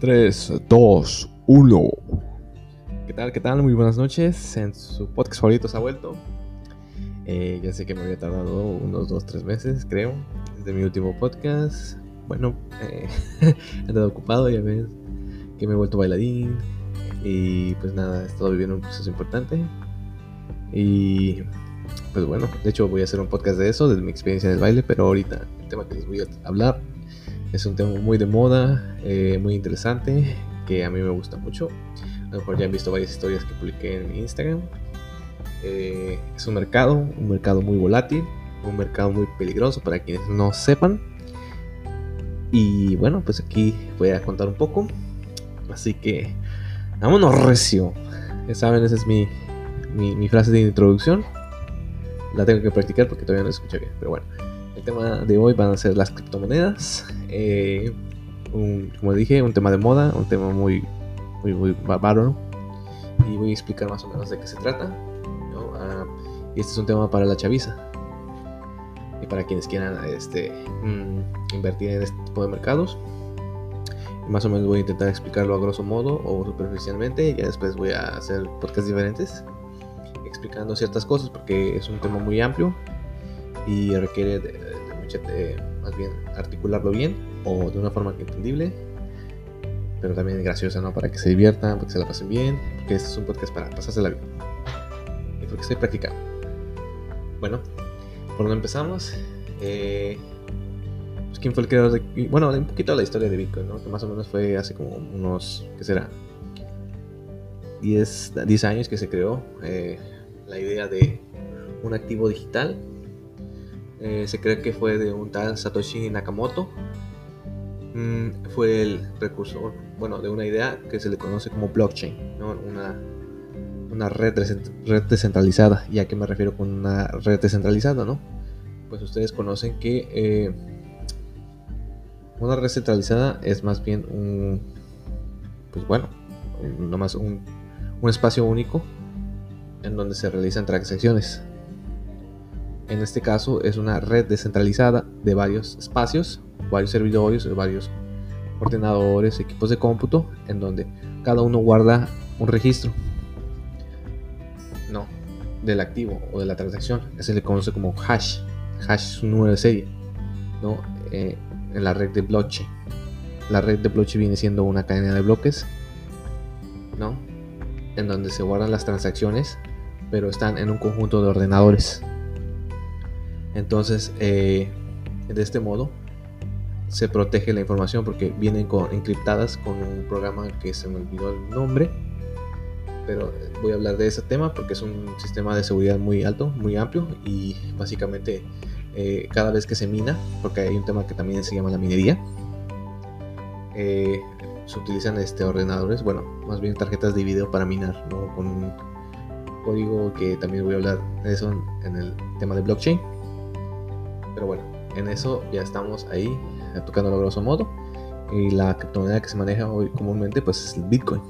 3, 2, 1. ¿Qué tal? ¿Qué tal? Muy buenas noches. En su podcast favorito se ha vuelto. Eh, ya sé que me había tardado unos 2-3 meses, creo, desde mi último podcast. Bueno, eh, he estado ocupado, ya ves, que me he vuelto bailarín. Y pues nada, he estado viviendo un proceso importante. Y pues bueno, de hecho voy a hacer un podcast de eso, de mi experiencia en el baile, pero ahorita el tema que les voy a hablar es un tema muy de moda, eh, muy interesante, que a mí me gusta mucho. A lo mejor ya han visto varias historias que publiqué en Instagram. Eh, es un mercado, un mercado muy volátil, un mercado muy peligroso para quienes no sepan. Y bueno, pues aquí voy a contar un poco. Así que, vámonos recio. Ya saben, esa es mi, mi, mi frase de introducción. La tengo que practicar porque todavía no escuché bien, pero bueno tema de hoy van a ser las criptomonedas. Eh, como dije, un tema de moda, un tema muy, muy, muy bárbaro. Y voy a explicar más o menos de qué se trata. Ah, y este es un tema para la chaviza. Y para quienes quieran este, mm, invertir en este tipo de mercados. más o menos voy a intentar explicarlo a grosso modo o superficialmente. Y ya después voy a hacer podcasts diferentes explicando ciertas cosas porque es un tema muy amplio y requiere más bien articularlo bien o de una forma entendible, pero también graciosa, ¿no? Para que se diviertan, para que se la pasen bien, porque este es un podcast para pasársela bien y porque estoy practicando. Bueno, por donde empezamos, eh, pues, ¿quién fue el creador de.? Bueno, un poquito de la historia de Bitcoin, ¿no? Que más o menos fue hace como unos. ¿Qué será? 10, 10 años que se creó eh, la idea de un activo digital eh, se cree que fue de un tal Satoshi Nakamoto. Mm, fue el precursor, bueno, de una idea que se le conoce como blockchain, una, una red, red descentralizada. ¿Y a qué me refiero con una red descentralizada? ¿no? Pues ustedes conocen que eh, una red centralizada es más bien un, pues bueno, nomás un, un espacio único en donde se realizan transacciones en este caso es una red descentralizada de varios espacios, varios servidores, varios ordenadores, equipos de cómputo, en donde cada uno guarda un registro. No, del activo o de la transacción. Se le conoce como hash. Hash es un número de serie. ¿no? Eh, en la red de blockchain. La red de blockchain viene siendo una cadena de bloques. ¿no? En donde se guardan las transacciones, pero están en un conjunto de ordenadores. Entonces, eh, de este modo, se protege la información porque vienen encriptadas con un programa que se me olvidó el nombre. Pero voy a hablar de ese tema porque es un sistema de seguridad muy alto, muy amplio y básicamente eh, cada vez que se mina, porque hay un tema que también se llama la minería, eh, se utilizan este, ordenadores, bueno, más bien tarjetas de video para minar, con un código que también voy a hablar de eso en el tema de blockchain pero bueno, en eso ya estamos ahí eh, tocando lo grosso modo. Y la criptomoneda que se maneja hoy comúnmente pues es el Bitcoin.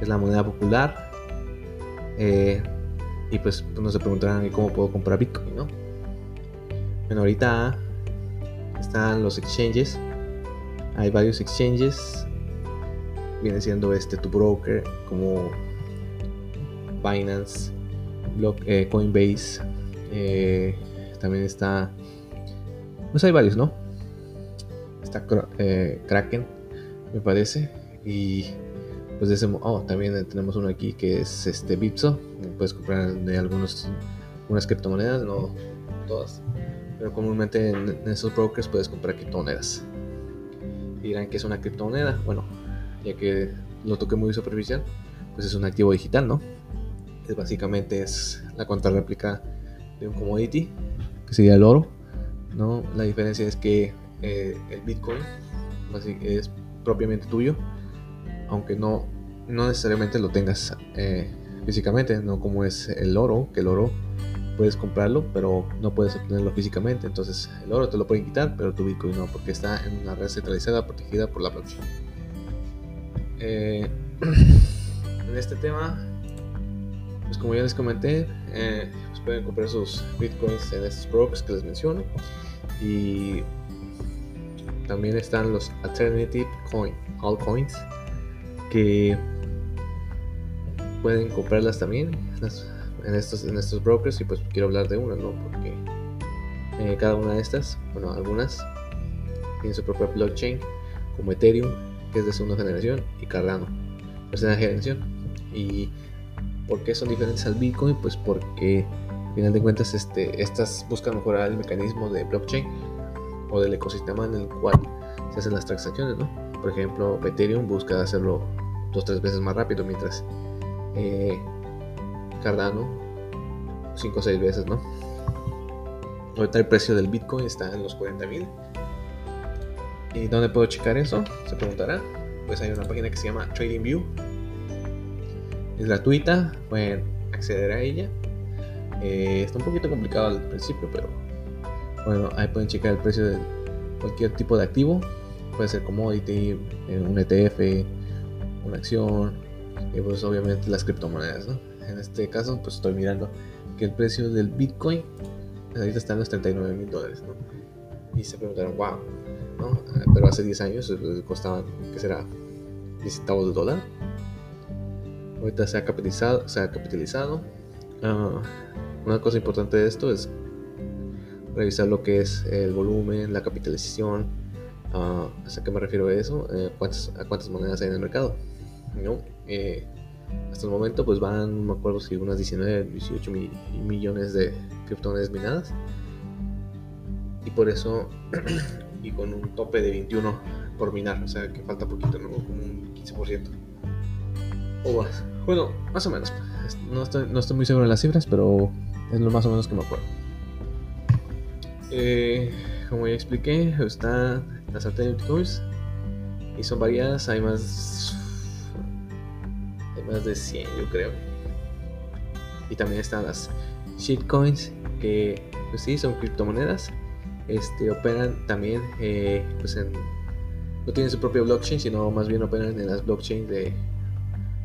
Es la moneda popular. Eh, y pues, pues no se preguntarán cómo puedo comprar Bitcoin, ¿no? Bueno, ahorita están los exchanges. Hay varios exchanges. Viene siendo este tu broker como Binance, Block, eh, Coinbase, eh, también está. Pues hay varios, ¿no? Está eh, Kraken, me parece. Y pues de ese oh, también tenemos uno aquí que es este Bitso. Puedes comprar de algunos unas criptomonedas, no todas. Pero comúnmente en, esos brokers puedes comprar criptomonedas. Dirán que es una criptomoneda. Bueno, ya que lo toqué muy superficial, pues es un activo digital, ¿no? Es básicamente es la contrarréplica de un commodity sería el oro. ¿no? La diferencia es que eh, el Bitcoin es propiamente tuyo, aunque no, no necesariamente lo tengas eh, físicamente, no como es el oro, que el oro puedes comprarlo, pero no puedes obtenerlo físicamente. Entonces el oro te lo pueden quitar, pero tu Bitcoin no, porque está en una red centralizada protegida por la blockchain. Eh, en este tema, pues como ya les comenté, pueden comprar sus bitcoins en estos brokers que les menciono. Y también están los Alternative Coin, altcoins, que pueden comprarlas también en estos, en estos brokers y pues quiero hablar de una, ¿no? Porque eh, cada una de estas, bueno, algunas tienen su propia blockchain, como Ethereum, que es de segunda generación, y Cardano, tercera generación. ¿Y por qué son diferentes al Bitcoin? Pues porque, al final de cuentas, este, estas buscan mejorar el mecanismo de blockchain o del ecosistema en el cual se hacen las transacciones, ¿no? Por ejemplo, Ethereum busca hacerlo dos tres veces más rápido, mientras eh, Cardano cinco o seis veces, ¿no? Ahorita el precio del Bitcoin está en los 40 mil. ¿Y dónde puedo checar eso? Se preguntará. Pues hay una página que se llama TradingView. Es gratuita, pueden acceder a ella. Eh, está un poquito complicado al principio, pero bueno, ahí pueden checar el precio de cualquier tipo de activo. Puede ser commodity, eh, un ETF, una acción, y pues obviamente las criptomonedas. En este caso, pues estoy mirando que el precio del Bitcoin ahorita está en los 39 mil dólares. Y se preguntaron, wow, ¿no? Ah, pero hace 10 años eh, costaban, ¿qué será? 10 centavos de dólar. Ahorita se ha capitalizado. Se ha capitalizado. Uh, una cosa importante de esto es revisar lo que es el volumen, la capitalización. Uh, ¿A qué me refiero a eso? Eh, ¿cuántas, ¿A cuántas monedas hay en el mercado? ¿No? Eh, hasta el momento pues van, no me acuerdo si unas 19, 18 millones de criptomonedas minadas. Y por eso, y con un tope de 21 por minar, o sea que falta poquito, ¿no? Como un 15%. Bueno, más o menos. No estoy, no estoy muy seguro de las cifras, pero es lo más o menos que me acuerdo. Eh, como ya expliqué, están las alternative y son variadas, hay más más de 100 yo creo. Y también están las shitcoins, que pues sí, son criptomonedas. Este, operan también, eh, pues en, no tienen su propio blockchain, sino más bien operan en las blockchains de,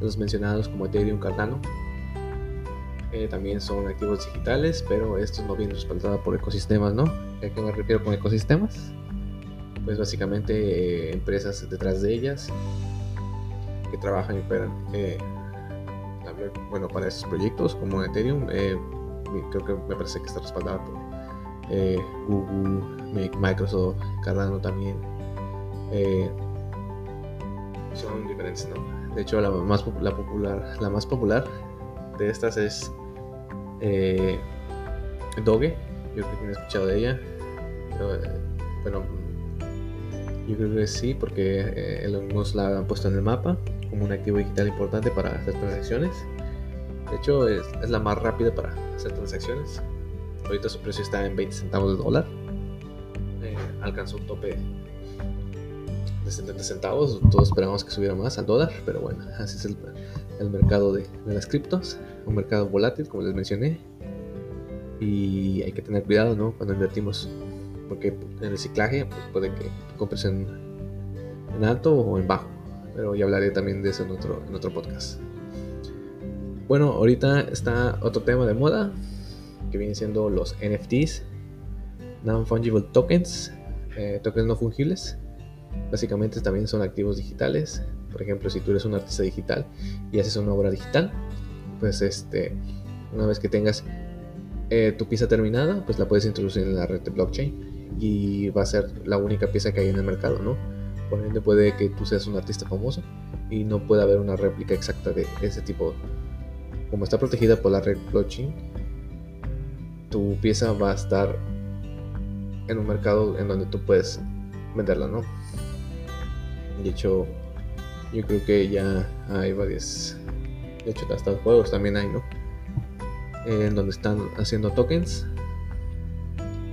los mencionados como Ethereum, Cardano. Eh, también son activos digitales, pero estos no vienen respaldados por ecosistemas, ¿no? ¿A qué me refiero con ecosistemas? Pues básicamente eh, empresas detrás de ellas que trabajan y operan eh, bueno, para estos proyectos como Ethereum. Creo que me parece que está respaldado por Google, Microsoft, Cardano también. son diferentes, ¿no? De hecho, la más, la popular, la más popular de estas es Doge. Yo creo que he escuchado de ella. bueno, yo creo que sí, porque Musk la ha puesto en el mapa como un activo digital importante para hacer transacciones. De hecho, es, la más rápida para hacer transacciones. Ahorita su precio está en 20 centavos de dólar. Eh, alcanzó un tope de 70 centavos. Todos esperamos que subiera más al dólar, pero bueno, así es el, mercado de, las criptos. Un mercado volátil, como les mencioné. Y hay que tener cuidado ¿no? cuando invertimos, porque en el ciclaje pues puede que compres en, en alto o en bajo pero ya hablaré también de eso en otro, en otro podcast. Bueno, ahorita está otro tema de moda que viene siendo los NFTs, Non-Fungible Tokens, eh, tokens no fungibles. Básicamente también son activos digitales. Por ejemplo, si tú eres un artista digital y haces una obra digital, pues este, una vez que tengas eh, tu pieza terminada, pues la puedes introducir en la red de blockchain y va a ser la única pieza que hay en el mercado, ¿no? Por ende puede que tú seas un artista famoso y no pueda haber una réplica exacta de ese tipo. Como está protegida por la red blockchain, tu pieza va a estar en un mercado en donde tú puedes venderla, ¿no? De hecho, yo creo que ya hay varios. De hecho, hasta juegos también hay, ¿no? En donde están haciendo tokens.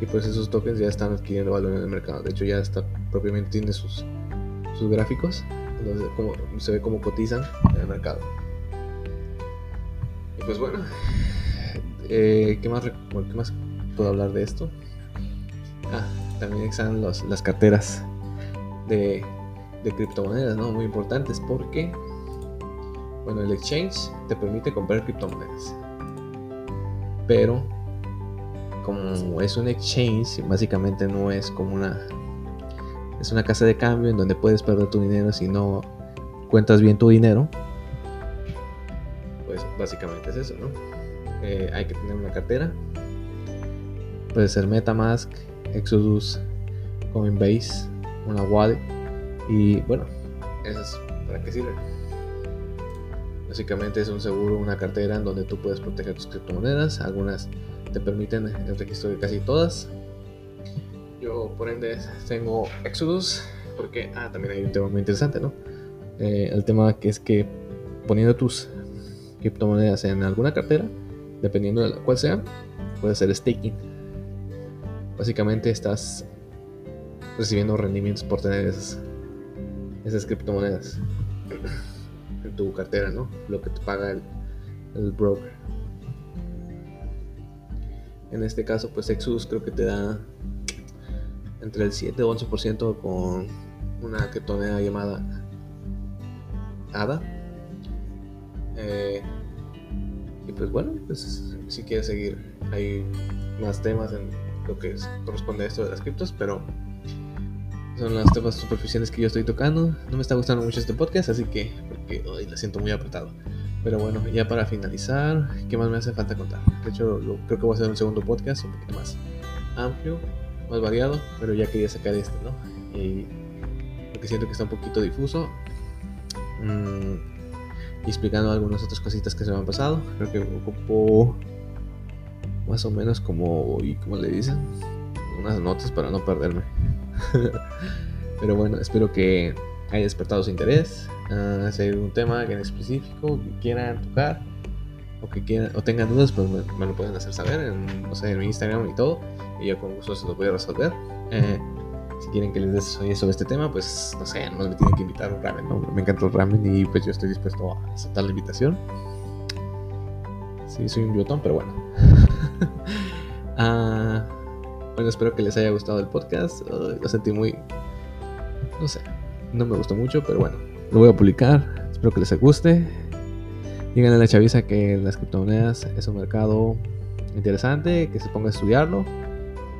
Y pues esos tokens ya están adquiriendo valor en el mercado. De hecho, ya está propiamente tiene sus sus gráficos, como, se ve cómo cotizan en el mercado. Y pues bueno, eh, ¿qué, más, ¿qué más puedo hablar de esto? Ah, también están los, las carteras de, de criptomonedas, ¿no? Muy importantes porque, bueno, el exchange te permite comprar criptomonedas. Pero, como es un exchange, básicamente no es como una es una casa de cambio en donde puedes perder tu dinero si no cuentas bien tu dinero. Pues básicamente es eso, ¿no? Eh, hay que tener una cartera. Puede ser Metamask, Exodus, Coinbase, una wallet. Y bueno, eso es para qué sirve. Básicamente es un seguro, una cartera en donde tú puedes proteger tus criptomonedas. Algunas te permiten el registro de casi todas. Yo por ende tengo Exodus porque ah, también hay un tema muy interesante, ¿no? Eh, el tema que es que poniendo tus criptomonedas en alguna cartera, dependiendo de la cual sea, puede ser staking. Básicamente estás recibiendo rendimientos por tener esas, esas criptomonedas en tu cartera, ¿no? Lo que te paga el, el broker. En este caso, pues Exodus creo que te da entre el 7 o 11% con una criptomoneda llamada ADA. Eh, y pues bueno, pues si quieres seguir, hay más temas en lo que corresponde a esto de las criptos, pero son las temas superficiales que yo estoy tocando. No me está gustando mucho este podcast, así que porque hoy la siento muy apretado. Pero bueno, ya para finalizar, ¿qué más me hace falta contar? De hecho, creo que voy a hacer un segundo podcast un poquito más amplio, más variado, pero ya quería sacar este, ¿no? Y porque siento que está un poquito difuso. Mm, y explicando algunas otras cositas que se me han pasado. Creo que ocupo más o menos como, y como le dicen, unas notas para no perderme. Pero bueno, espero que haya despertado su interés. Uh, si hay un tema en específico que quieran tocar o que quieran o tengan dudas, pues me, lo pueden hacer saber en, no sé, en mi Instagram y todo. Y yo con gusto se los voy a resolver. Eh, si quieren que les des sobre este tema, pues no sé, no me tienen que invitar un ramen, ¿no? Me encanta el ramen y pues yo estoy dispuesto a aceptar la invitación. Sí, soy un biotón, pero bueno. uh, bueno, espero que les haya gustado el podcast. lo sentí muy. No sé. No me gustó mucho, pero bueno. Lo voy a publicar. Espero que les guste. Díganle a la chaviza que las criptomonedas es un mercado interesante, que se ponga a estudiarlo.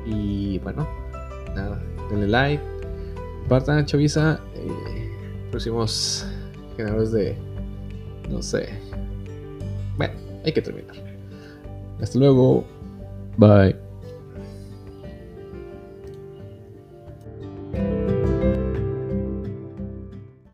Y bueno, nada, denle like, compartan chaviza. Eh, próximos generadores de. No sé. Bueno, hay que terminar. Hasta luego. Bye.